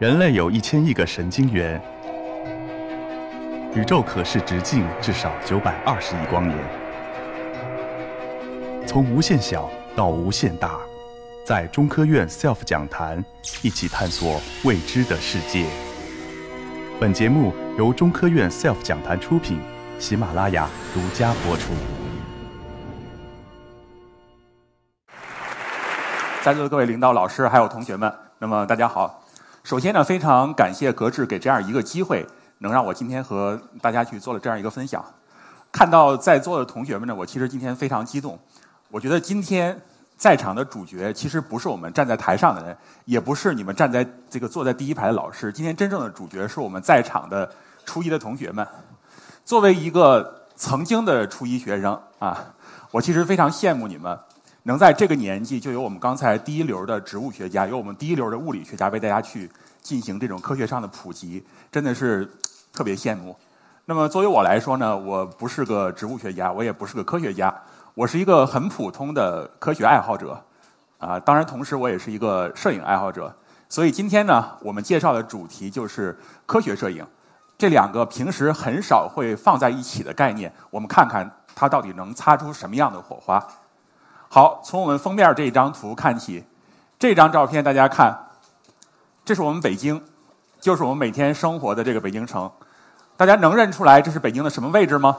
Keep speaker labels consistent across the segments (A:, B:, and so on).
A: 人类有一千亿个神经元，宇宙可视直径至少九百二十亿光年。从无限小到无限大，在中科院 SELF 讲坛一起探索未知的世界。本节目由中科院 SELF 讲坛出品，喜马拉雅独家播出。
B: 在座的各位领导、老师还有同学们，那么大家好。首先呢，非常感谢格致给这样一个机会，能让我今天和大家去做了这样一个分享。看到在座的同学们呢，我其实今天非常激动。我觉得今天在场的主角其实不是我们站在台上的人，也不是你们站在这个坐在第一排的老师。今天真正的主角是我们在场的初一的同学们。作为一个曾经的初一学生啊，我其实非常羡慕你们。能在这个年纪就有我们刚才第一流的植物学家，有我们第一流的物理学家为大家去进行这种科学上的普及，真的是特别羡慕。那么作为我来说呢，我不是个植物学家，我也不是个科学家，我是一个很普通的科学爱好者啊。当然，同时我也是一个摄影爱好者。所以今天呢，我们介绍的主题就是科学摄影，这两个平时很少会放在一起的概念，我们看看它到底能擦出什么样的火花。好，从我们封面这一张图看起，这张照片大家看，这是我们北京，就是我们每天生活的这个北京城。大家能认出来这是北京的什么位置吗？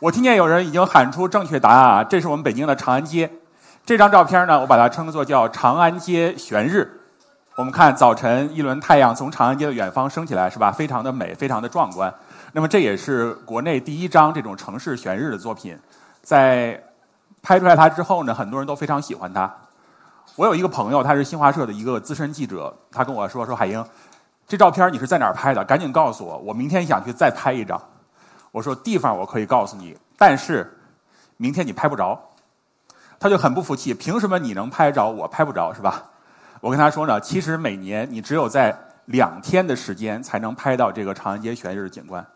B: 我听见有人已经喊出正确答案啊！这是我们北京的长安街。这张照片呢，我把它称作叫长安街悬日。我们看早晨一轮太阳从长安街的远方升起来，是吧？非常的美，非常的壮观。那么这也是国内第一张这种城市悬日的作品。在拍出来它之后呢，很多人都非常喜欢它。我有一个朋友，他是新华社的一个资深记者，他跟我说：“说海英，这照片你是在哪儿拍的？赶紧告诉我，我明天想去再拍一张。”我说：“地方我可以告诉你，但是明天你拍不着。”他就很不服气：“凭什么你能拍着，我拍不着，是吧？”我跟他说呢：“其实每年你只有在两天的时间才能拍到这个长安街全日的景观。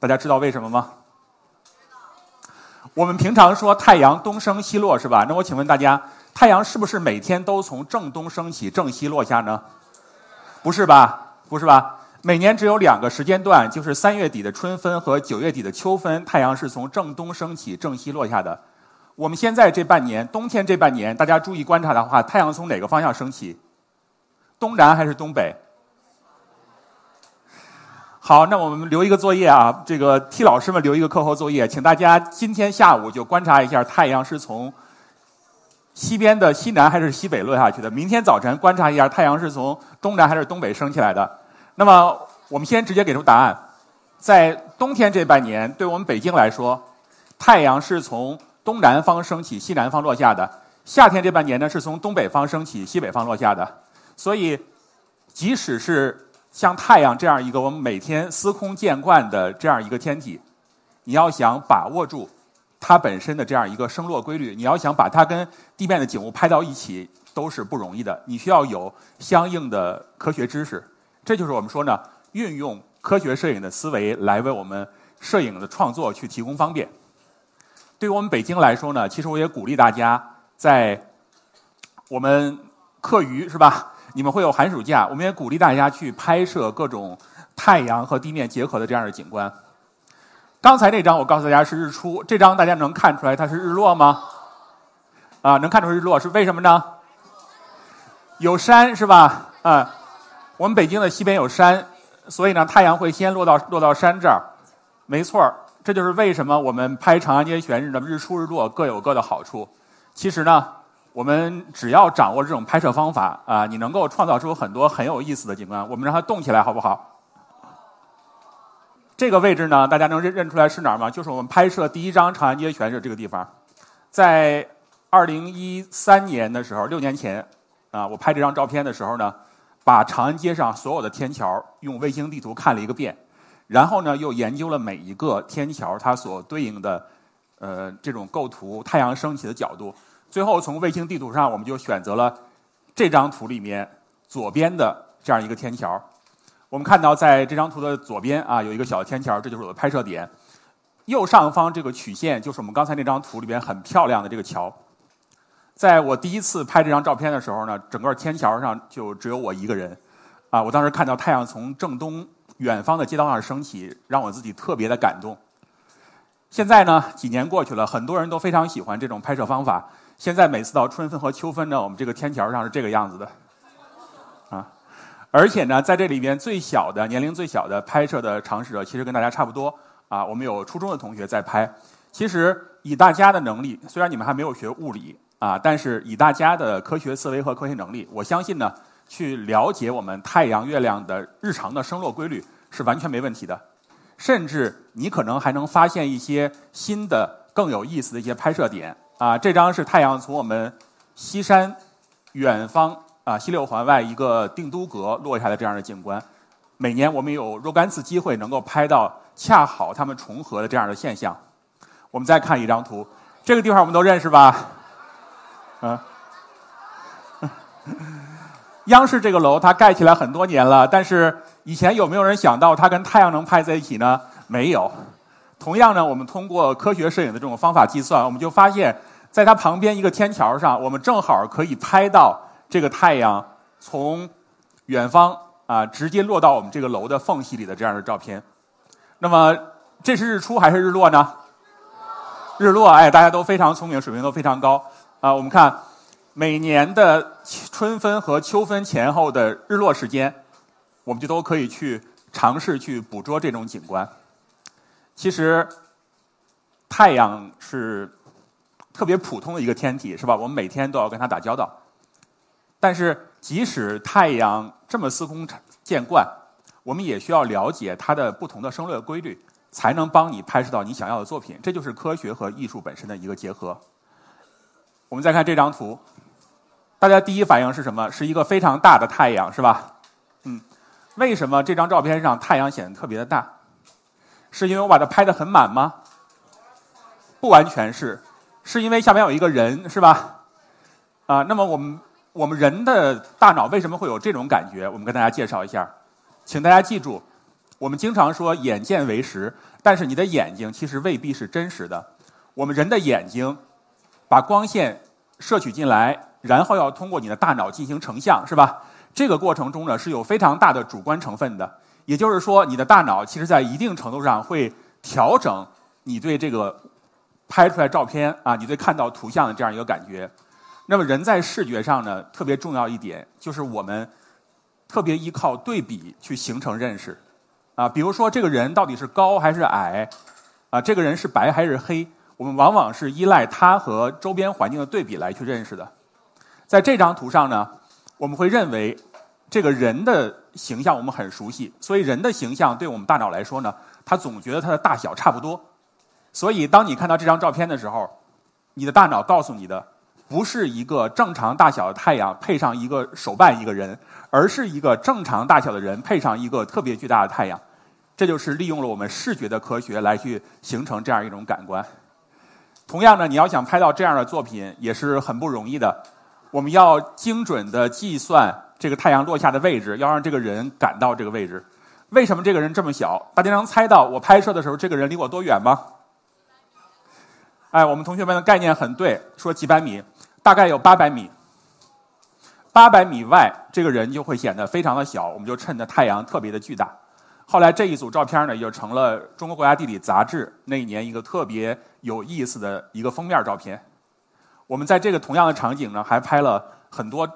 B: 大家知道为什么吗？”我们平常说太阳东升西落是吧？那我请问大家，太阳是不是每天都从正东升起，正西落下呢？不是吧？不是吧？每年只有两个时间段，就是三月底的春分和九月底的秋分，太阳是从正东升起，正西落下的。我们现在这半年，冬天这半年，大家注意观察的话，太阳从哪个方向升起？东南还是东北？好，那我们留一个作业啊，这个替老师们留一个课后作业，请大家今天下午就观察一下太阳是从西边的西南还是西北落下去的。明天早晨观察一下太阳是从东南还是东北升起来的。那么我们先直接给出答案，在冬天这半年，对我们北京来说，太阳是从东南方升起，西南方落下的；夏天这半年呢，是从东北方升起，西北方落下的。所以，即使是像太阳这样一个我们每天司空见惯的这样一个天体，你要想把握住它本身的这样一个升落规律，你要想把它跟地面的景物拍到一起，都是不容易的。你需要有相应的科学知识，这就是我们说呢，运用科学摄影的思维来为我们摄影的创作去提供方便。对于我们北京来说呢，其实我也鼓励大家在我们课余是吧？你们会有寒暑假，我们也鼓励大家去拍摄各种太阳和地面结合的这样的景观。刚才那张我告诉大家是日出，这张大家能看出来它是日落吗？啊，能看出日落是为什么呢？有山是吧？啊，我们北京的西边有山，所以呢太阳会先落到落到山这儿。没错儿，这就是为什么我们拍长安街全日的日出日落各有各的好处。其实呢。我们只要掌握这种拍摄方法啊，你能够创造出很多很有意思的景观。我们让它动起来，好不好？这个位置呢，大家能认认出来是哪儿吗？就是我们拍摄第一张长安街悬日这个地方。在二零一三年的时候，六年前啊，我拍这张照片的时候呢，把长安街上所有的天桥用卫星地图看了一个遍，然后呢，又研究了每一个天桥它所对应的呃这种构图、太阳升起的角度。最后，从卫星地图上，我们就选择了这张图里面左边的这样一个天桥。我们看到，在这张图的左边啊，有一个小天桥，这就是我的拍摄点。右上方这个曲线就是我们刚才那张图里边很漂亮的这个桥。在我第一次拍这张照片的时候呢，整个天桥上就只有我一个人，啊，我当时看到太阳从正东远方的街道上升起，让我自己特别的感动。现在呢，几年过去了，很多人都非常喜欢这种拍摄方法。现在每次到春分和秋分呢，我们这个天桥上是这个样子的，啊，而且呢，在这里边最小的年龄最小的拍摄的尝试者，其实跟大家差不多啊。我们有初中的同学在拍，其实以大家的能力，虽然你们还没有学物理。啊！但是以大家的科学思维和科学能力，我相信呢，去了解我们太阳、月亮的日常的升落规律是完全没问题的。甚至你可能还能发现一些新的、更有意思的一些拍摄点。啊，这张是太阳从我们西山远方啊西六环外一个定都阁落下的这样的景观。每年我们有若干次机会能够拍到恰好它们重合的这样的现象。我们再看一张图，这个地方我们都认识吧？啊，央视这个楼它盖起来很多年了，但是以前有没有人想到它跟太阳能拍在一起呢？没有。同样呢，我们通过科学摄影的这种方法计算，我们就发现，在它旁边一个天桥上，我们正好可以拍到这个太阳从远方啊直接落到我们这个楼的缝隙里的这样的照片。那么这是日出还是日落呢？日落。哎，大家都非常聪明，水平都非常高。啊，我们看每年的春分和秋分前后的日落时间，我们就都可以去尝试去捕捉这种景观。其实，太阳是特别普通的一个天体，是吧？我们每天都要跟它打交道。但是，即使太阳这么司空见惯，我们也需要了解它的不同的升落规律，才能帮你拍摄到你想要的作品。这就是科学和艺术本身的一个结合。我们再看这张图，大家第一反应是什么？是一个非常大的太阳，是吧？嗯，为什么这张照片上太阳显得特别的大？是因为我把它拍的很满吗？不完全是，是因为下面有一个人，是吧？啊，那么我们我们人的大脑为什么会有这种感觉？我们跟大家介绍一下，请大家记住，我们经常说眼见为实，但是你的眼睛其实未必是真实的。我们人的眼睛。把光线摄取进来，然后要通过你的大脑进行成像，是吧？这个过程中呢是有非常大的主观成分的，也就是说，你的大脑其实在一定程度上会调整你对这个拍出来照片啊，你对看到图像的这样一个感觉。那么，人在视觉上呢，特别重要一点就是我们特别依靠对比去形成认识啊。比如说，这个人到底是高还是矮啊？这个人是白还是黑？我们往往是依赖他和周边环境的对比来去认识的。在这张图上呢，我们会认为这个人的形象我们很熟悉，所以人的形象对我们大脑来说呢，它总觉得它的大小差不多。所以当你看到这张照片的时候，你的大脑告诉你的不是一个正常大小的太阳配上一个手办一个人，而是一个正常大小的人配上一个特别巨大的太阳。这就是利用了我们视觉的科学来去形成这样一种感官。同样呢，你要想拍到这样的作品也是很不容易的。我们要精准的计算这个太阳落下的位置，要让这个人赶到这个位置。为什么这个人这么小？大家能猜到我拍摄的时候这个人离我多远吗？哎，我们同学们的概念很对，说几百米，大概有八百米。八百米外，这个人就会显得非常的小，我们就趁着太阳特别的巨大。后来这一组照片呢，就成了中国国家地理杂志那一年一个特别有意思的一个封面照片。我们在这个同样的场景呢，还拍了很多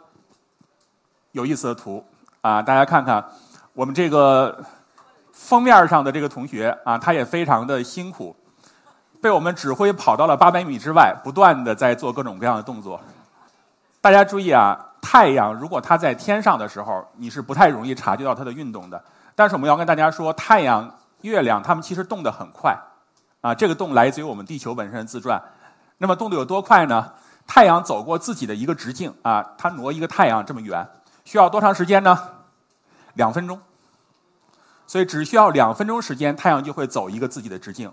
B: 有意思的图啊，大家看看我们这个封面上的这个同学啊，他也非常的辛苦，被我们指挥跑到了八百米之外，不断的在做各种各样的动作。大家注意啊，太阳如果它在天上的时候，你是不太容易察觉到它的运动的。但是我们要跟大家说，太阳、月亮它们其实动得很快，啊，这个动来自于我们地球本身的自转。那么动得有多快呢？太阳走过自己的一个直径啊，它挪一个太阳这么远，需要多长时间呢？两分钟。所以只需要两分钟时间，太阳就会走一个自己的直径。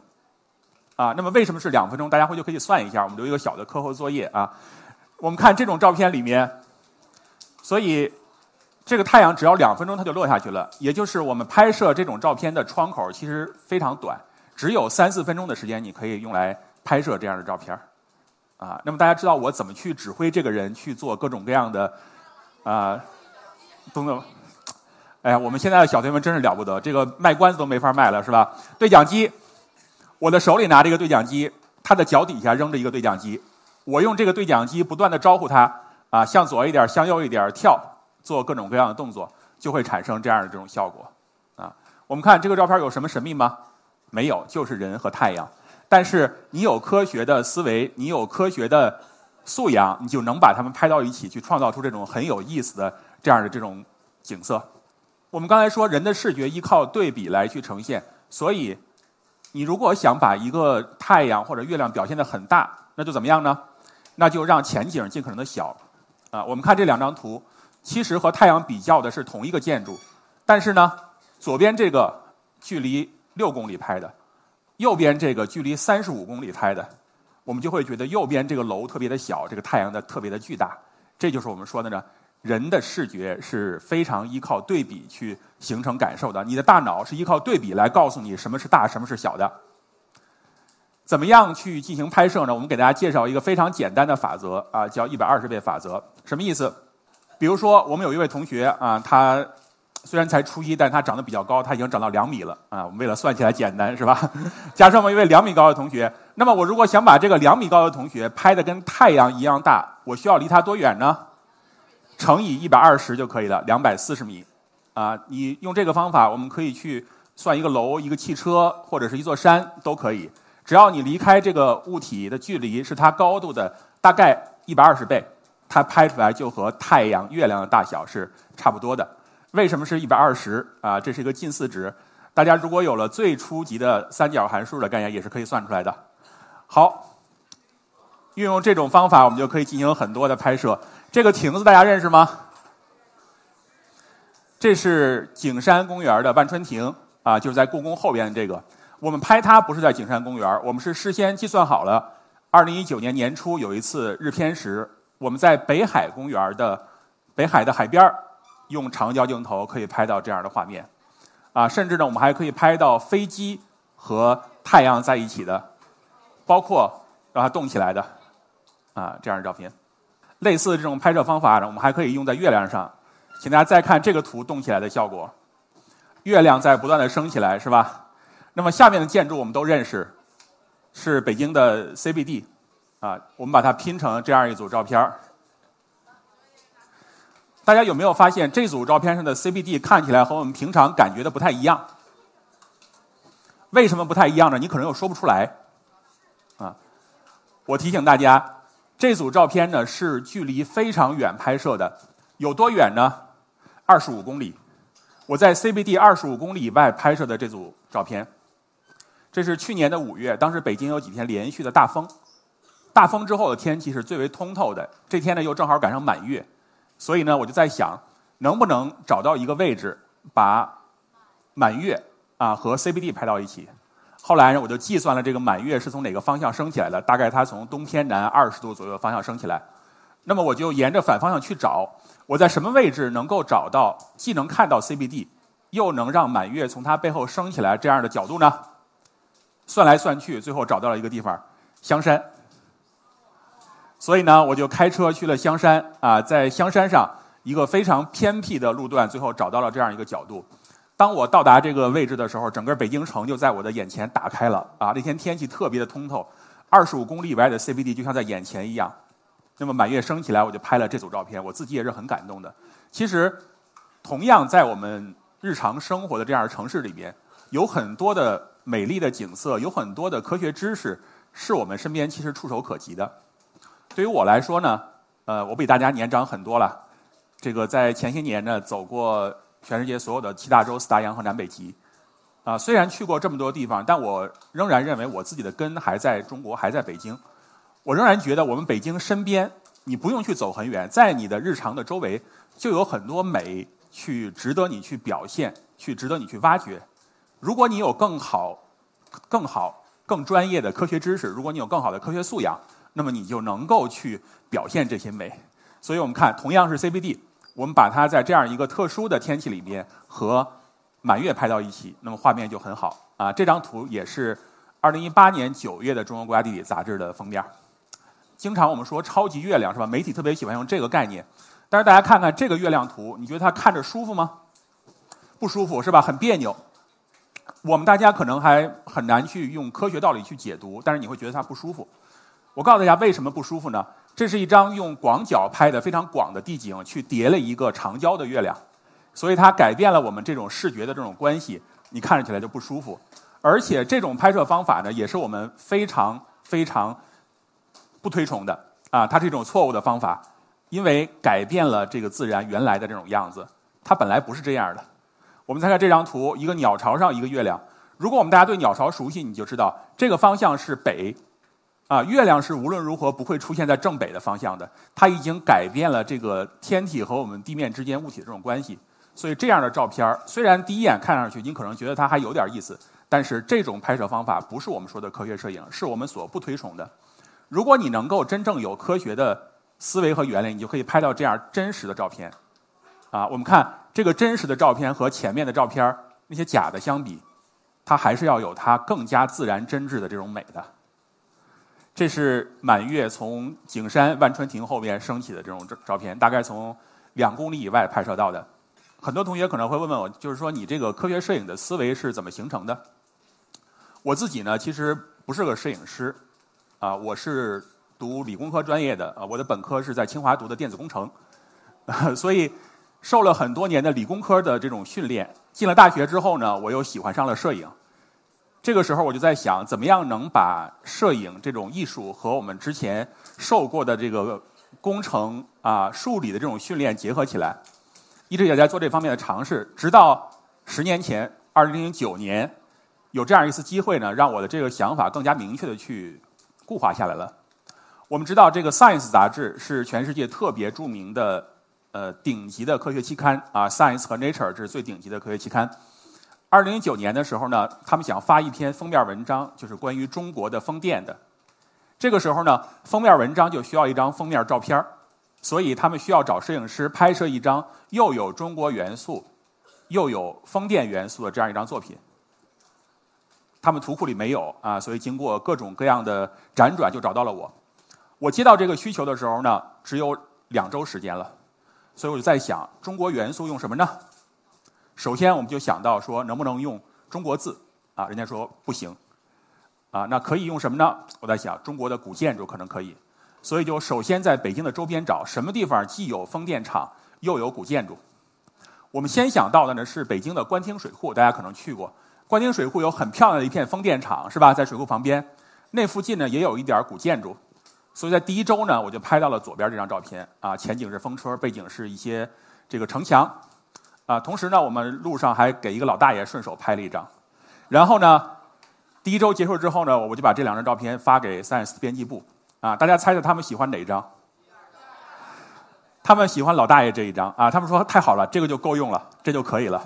B: 啊，那么为什么是两分钟？大家回去可以算一下，我们留一个小的课后作业啊。我们看这种照片里面，所以。这个太阳只要两分钟它就落下去了，也就是我们拍摄这种照片的窗口其实非常短，只有三四分钟的时间你可以用来拍摄这样的照片啊。那么大家知道我怎么去指挥这个人去做各种各样的啊，等等。哎呀，我们现在的小朋友们真是了不得，这个卖关子都没法卖了，是吧？对讲机，我的手里拿着一个对讲机，他的脚底下扔着一个对讲机，我用这个对讲机不断的招呼他啊，向左一点，向右一点，跳，做各种各样的动作，就会产生这样的这种效果啊。我们看这个照片有什么神秘吗？没有，就是人和太阳。但是你有科学的思维，你有科学的素养，你就能把它们拍到一起，去创造出这种很有意思的这样的这种景色。我们刚才说，人的视觉依靠对比来去呈现，所以你如果想把一个太阳或者月亮表现的很大，那就怎么样呢？那就让前景尽可能的小。啊，我们看这两张图，其实和太阳比较的是同一个建筑，但是呢，左边这个距离六公里拍的，右边这个距离三十五公里拍的，我们就会觉得右边这个楼特别的小，这个太阳的特别的巨大。这就是我们说的呢。人的视觉是非常依靠对比去形成感受的，你的大脑是依靠对比来告诉你什么是大，什么是小的。怎么样去进行拍摄呢？我们给大家介绍一个非常简单的法则啊，叫一百二十倍法则。什么意思？比如说，我们有一位同学啊，他虽然才初一，但他长得比较高，他已经长到两米了啊。我们为了算起来简单，是吧？假设我们一位两米高的同学，那么我如果想把这个两米高的同学拍的跟太阳一样大，我需要离他多远呢？乘以一百二十就可以了，两百四十米，啊，你用这个方法，我们可以去算一个楼、一个汽车或者是一座山都可以，只要你离开这个物体的距离是它高度的大概一百二十倍，它拍出来就和太阳、月亮的大小是差不多的。为什么是一百二十啊？这是一个近似值，大家如果有了最初级的三角函数的概念，也是可以算出来的。好，运用这种方法，我们就可以进行很多的拍摄。这个亭子大家认识吗？这是景山公园的万春亭啊，就是在故宫后边这个。我们拍它不是在景山公园，我们是事先计算好了。二零一九年年初有一次日偏食，我们在北海公园的北海的海边用长焦镜头可以拍到这样的画面啊，甚至呢，我们还可以拍到飞机和太阳在一起的，包括让它动起来的啊这样的照片。类似的这种拍摄方法，我们还可以用在月亮上。请大家再看这个图动起来的效果，月亮在不断的升起来，是吧？那么下面的建筑我们都认识，是北京的 CBD，啊，我们把它拼成这样一组照片大家有没有发现这组照片上的 CBD 看起来和我们平常感觉的不太一样？为什么不太一样呢？你可能又说不出来。啊，我提醒大家。这组照片呢是距离非常远拍摄的，有多远呢？二十五公里。我在 CBD 二十五公里以外拍摄的这组照片，这是去年的五月，当时北京有几天连续的大风，大风之后的天气是最为通透的。这天呢又正好赶上满月，所以呢我就在想，能不能找到一个位置，把满月啊和 CBD 拍到一起。后来呢，我就计算了这个满月是从哪个方向升起来的，大概它从东偏南二十度左右的方向升起来。那么我就沿着反方向去找，我在什么位置能够找到既能看到 CBD，又能让满月从它背后升起来这样的角度呢？算来算去，最后找到了一个地方，香山。所以呢，我就开车去了香山啊，在香山上一个非常偏僻的路段，最后找到了这样一个角度。当我到达这个位置的时候，整个北京城就在我的眼前打开了啊！那天天气特别的通透，二十五公里以外的 CBD 就像在眼前一样。那么满月升起来，我就拍了这组照片，我自己也是很感动的。其实，同样在我们日常生活的这样的城市里边，有很多的美丽的景色，有很多的科学知识，是我们身边其实触手可及的。对于我来说呢，呃，我比大家年长很多了。这个在前些年呢，走过。全世界所有的七大洲、四大洋和南北极，啊，虽然去过这么多地方，但我仍然认为我自己的根还在中国，还在北京。我仍然觉得我们北京身边，你不用去走很远，在你的日常的周围，就有很多美去值得你去表现，去值得你去挖掘。如果你有更好、更好、更专业的科学知识，如果你有更好的科学素养，那么你就能够去表现这些美。所以我们看，同样是 CBD。我们把它在这样一个特殊的天气里面和满月拍到一起，那么画面就很好啊。这张图也是2018年9月的《中国国家地理》杂志的封面。经常我们说超级月亮是吧？媒体特别喜欢用这个概念。但是大家看看这个月亮图，你觉得它看着舒服吗？不舒服是吧？很别扭。我们大家可能还很难去用科学道理去解读，但是你会觉得它不舒服。我告诉大家为什么不舒服呢？这是一张用广角拍的非常广的地景，去叠了一个长焦的月亮，所以它改变了我们这种视觉的这种关系，你看着起来就不舒服。而且这种拍摄方法呢，也是我们非常非常不推崇的啊，它是一种错误的方法，因为改变了这个自然原来的这种样子，它本来不是这样的。我们再看这张图，一个鸟巢上一个月亮。如果我们大家对鸟巢熟悉，你就知道这个方向是北，啊，月亮是无论如何不会出现在正北的方向的。它已经改变了这个天体和我们地面之间物体的这种关系。所以这样的照片虽然第一眼看上去你可能觉得它还有点意思，但是这种拍摄方法不是我们说的科学摄影，是我们所不推崇的。如果你能够真正有科学的思维和原理，你就可以拍到这样真实的照片。啊，我们看这个真实的照片和前面的照片那些假的相比，它还是要有它更加自然真挚的这种美的。这是满月从景山万春亭后面升起的这种照照片，大概从两公里以外拍摄到的。很多同学可能会问问我，就是说你这个科学摄影的思维是怎么形成的？我自己呢，其实不是个摄影师，啊，我是读理工科专业的，啊，我的本科是在清华读的电子工程，所以。受了很多年的理工科的这种训练，进了大学之后呢，我又喜欢上了摄影。这个时候我就在想，怎么样能把摄影这种艺术和我们之前受过的这个工程啊、数理的这种训练结合起来？一直也在做这方面的尝试，直到十年前，二零零九年，有这样一次机会呢，让我的这个想法更加明确的去固化下来了。我们知道，这个《Science》杂志是全世界特别著名的。呃，顶级的科学期刊啊，《Science》和《Nature》这是最顶级的科学期刊。二零零九年的时候呢，他们想发一篇封面文章，就是关于中国的风电的。这个时候呢，封面文章就需要一张封面照片所以他们需要找摄影师拍摄一张又有中国元素又有风电元素的这样一张作品。他们图库里没有啊，所以经过各种各样的辗转，就找到了我。我接到这个需求的时候呢，只有两周时间了。所以我就在想，中国元素用什么呢？首先，我们就想到说，能不能用中国字？啊，人家说不行。啊，那可以用什么呢？我在想，中国的古建筑可能可以。所以就首先在北京的周边找什么地方既有风电场又有古建筑。我们先想到的呢是北京的官厅水库，大家可能去过。官厅水库有很漂亮的一片风电场，是吧？在水库旁边，那附近呢也有一点古建筑。所以在第一周呢，我就拍到了左边这张照片啊，前景是风车，背景是一些这个城墙啊。同时呢，我们路上还给一个老大爷顺手拍了一张。然后呢，第一周结束之后呢，我就把这两张照片发给 Science 编辑部啊。大家猜猜他们喜欢哪一张？他们喜欢老大爷这一张啊。他们说太好了，这个就够用了，这就可以了。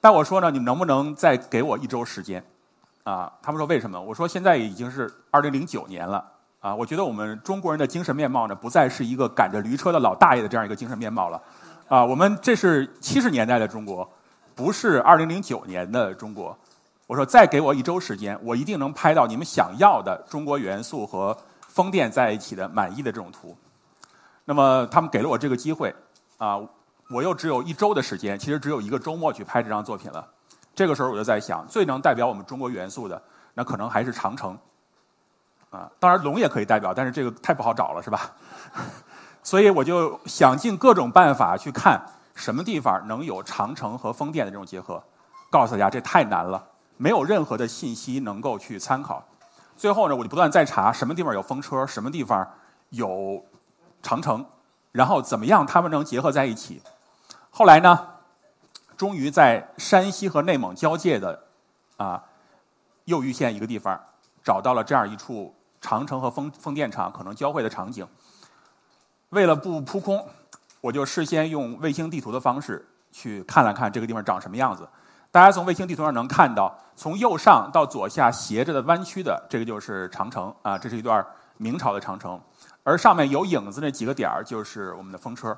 B: 但我说呢，你们能不能再给我一周时间啊？他们说为什么？我说现在已经是二零零九年了。啊，我觉得我们中国人的精神面貌呢，不再是一个赶着驴车的老大爷的这样一个精神面貌了。啊，我们这是七十年代的中国，不是二零零九年的中国。我说再给我一周时间，我一定能拍到你们想要的中国元素和风电在一起的满意的这种图。那么他们给了我这个机会，啊，我又只有一周的时间，其实只有一个周末去拍这张作品了。这个时候我就在想，最能代表我们中国元素的，那可能还是长城。啊，当然龙也可以代表，但是这个太不好找了，是吧？所以我就想尽各种办法去看什么地方能有长城和风电的这种结合。告诉大家，这太难了，没有任何的信息能够去参考。最后呢，我就不断在查什么地方有风车，什么地方有长城，然后怎么样他们能结合在一起。后来呢，终于在山西和内蒙交界的啊右玉县一个地方找到了这样一处。长城和风风电场可能交汇的场景。为了不扑空，我就事先用卫星地图的方式去看了看这个地方长什么样子。大家从卫星地图上能看到，从右上到左下斜着的弯曲的，这个就是长城啊，这是一段明朝的长城。而上面有影子那几个点儿就是我们的风车。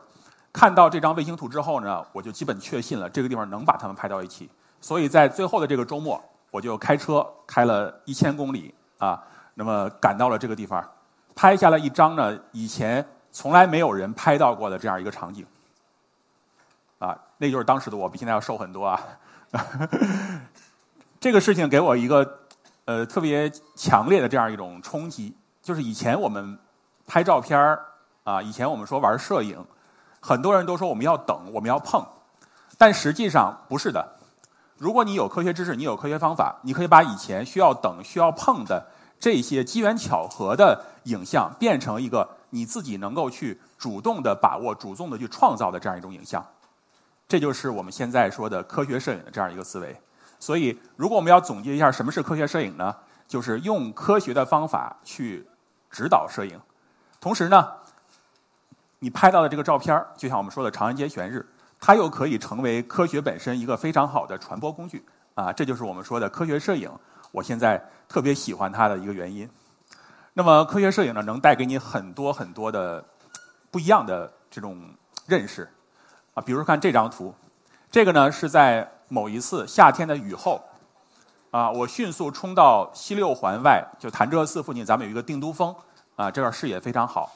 B: 看到这张卫星图之后呢，我就基本确信了这个地方能把它们拍到一起。所以在最后的这个周末，我就开车开了一千公里啊。那么赶到了这个地方，拍下了一张呢以前从来没有人拍到过的这样一个场景。啊，那就是当时的我，比现在要瘦很多啊。这个事情给我一个呃特别强烈的这样一种冲击，就是以前我们拍照片啊，以前我们说玩摄影，很多人都说我们要等，我们要碰，但实际上不是的。如果你有科学知识，你有科学方法，你可以把以前需要等、需要碰的这些机缘巧合的影像，变成一个你自己能够去主动的把握、主动的去创造的这样一种影像。这就是我们现在说的科学摄影的这样一个思维。所以，如果我们要总结一下什么是科学摄影呢？就是用科学的方法去指导摄影。同时呢，你拍到的这个照片就像我们说的长安街悬日，它又可以成为科学本身一个非常好的传播工具。啊，这就是我们说的科学摄影。我现在特别喜欢它的一个原因。那么，科学摄影呢，能带给你很多很多的不一样的这种认识。啊，比如看这张图，这个呢是在某一次夏天的雨后，啊，我迅速冲到西六环外，就潭柘寺附近，咱们有一个定都峰，啊，这儿视野非常好。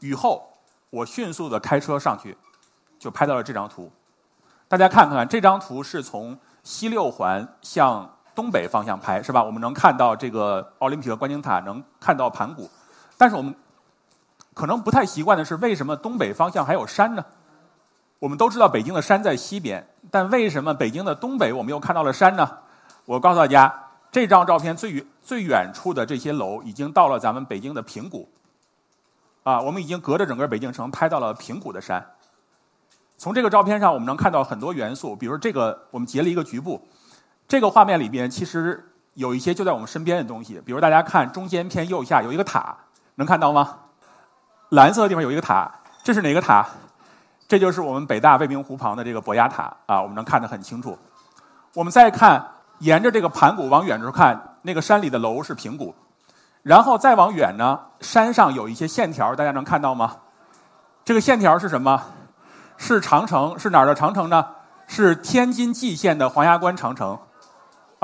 B: 雨后，我迅速的开车上去，就拍到了这张图。大家看看，这张图是从西六环向东北方向拍，是吧？我们能看到这个奥林匹克观景塔，能看到盘古，但是我们可能不太习惯的是，为什么东北方向还有山呢？我们都知道北京的山在西边，但为什么北京的东北我们又看到了山呢？我告诉大家，这张照片最远最远处的这些楼已经到了咱们北京的平谷，啊，我们已经隔着整个北京城拍到了平谷的山。从这个照片上，我们能看到很多元素，比如这个我们截了一个局部，这个画面里边其实有一些就在我们身边的东西，比如大家看中间偏右下有一个塔，能看到吗？蓝色的地方有一个塔，这是哪个塔？这就是我们北大未名湖旁的这个博雅塔啊，我们能看得很清楚。我们再看，沿着这个盘古往远处看，那个山里的楼是平谷，然后再往远呢，山上有一些线条，大家能看到吗？这个线条是什么？是长城，是哪儿的长城呢？是天津蓟县的黄崖关长城。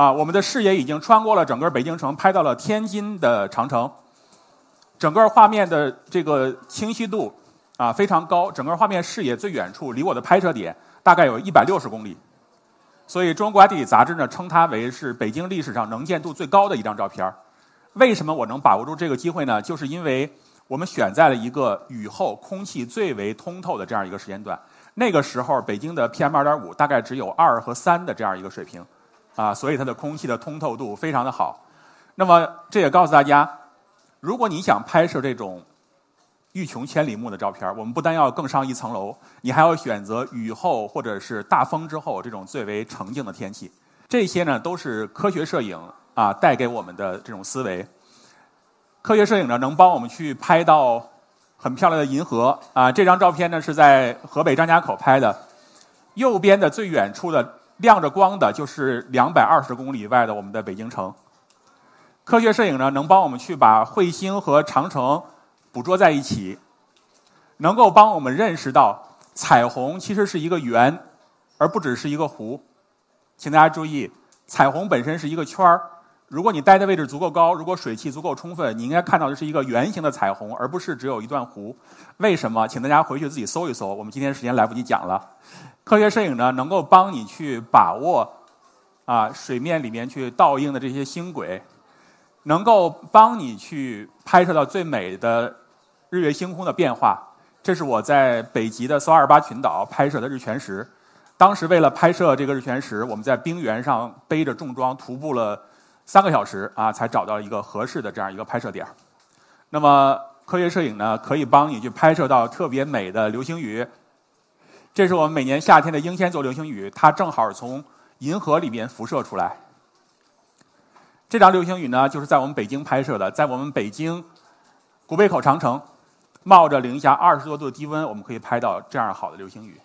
B: 啊，我们的视野已经穿过了整个北京城，拍到了天津的长城，整个画面的这个清晰度。啊，非常高，整个画面视野最远处离我的拍摄点大概有一百六十公里，所以《中国地理》杂志呢称它为是北京历史上能见度最高的一张照片为什么我能把握住这个机会呢？就是因为我们选在了一个雨后空气最为通透的这样一个时间段。那个时候，北京的 PM 二点五大概只有二和三的这样一个水平，啊，所以它的空气的通透度非常的好。那么这也告诉大家，如果你想拍摄这种。欲穷千里目的照片我们不但要更上一层楼，你还要选择雨后或者是大风之后这种最为澄净的天气。这些呢，都是科学摄影啊带给我们的这种思维。科学摄影呢，能帮我们去拍到很漂亮的银河啊。这张照片呢，是在河北张家口拍的。右边的最远处的亮着光的，就是两百二十公里外的我们的北京城。科学摄影呢，能帮我们去把彗星和长城。捕捉在一起，能够帮我们认识到彩虹其实是一个圆，而不只是一个弧。请大家注意，彩虹本身是一个圈儿。如果你待的位置足够高，如果水汽足够充分，你应该看到的是一个圆形的彩虹，而不是只有一段弧。为什么？请大家回去自己搜一搜。我们今天时间来不及讲了。科学摄影呢，能够帮你去把握啊水面里面去倒映的这些星轨，能够帮你去拍摄到最美的。日月星空的变化，这是我在北极的索尔巴群岛拍摄的日全食。当时为了拍摄这个日全食，我们在冰原上背着重装徒步了三个小时啊，才找到一个合适的这样一个拍摄点。那么科学摄影呢，可以帮你去拍摄到特别美的流星雨。这是我们每年夏天的英仙座流星雨，它正好从银河里面辐射出来。这张流星雨呢，就是在我们北京拍摄的，在我们北京古北口长城。冒着零下二十多度的低温，我们可以拍到这样好的流星雨。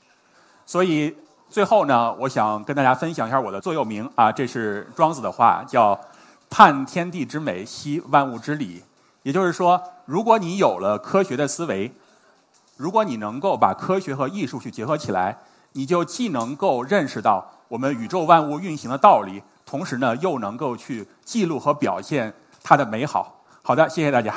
B: 所以最后呢，我想跟大家分享一下我的座右铭啊，这是庄子的话，叫“探天地之美，惜万物之理”。也就是说，如果你有了科学的思维，如果你能够把科学和艺术去结合起来，你就既能够认识到我们宇宙万物运行的道理，同时呢，又能够去记录和表现它的美好。好的，谢谢大家。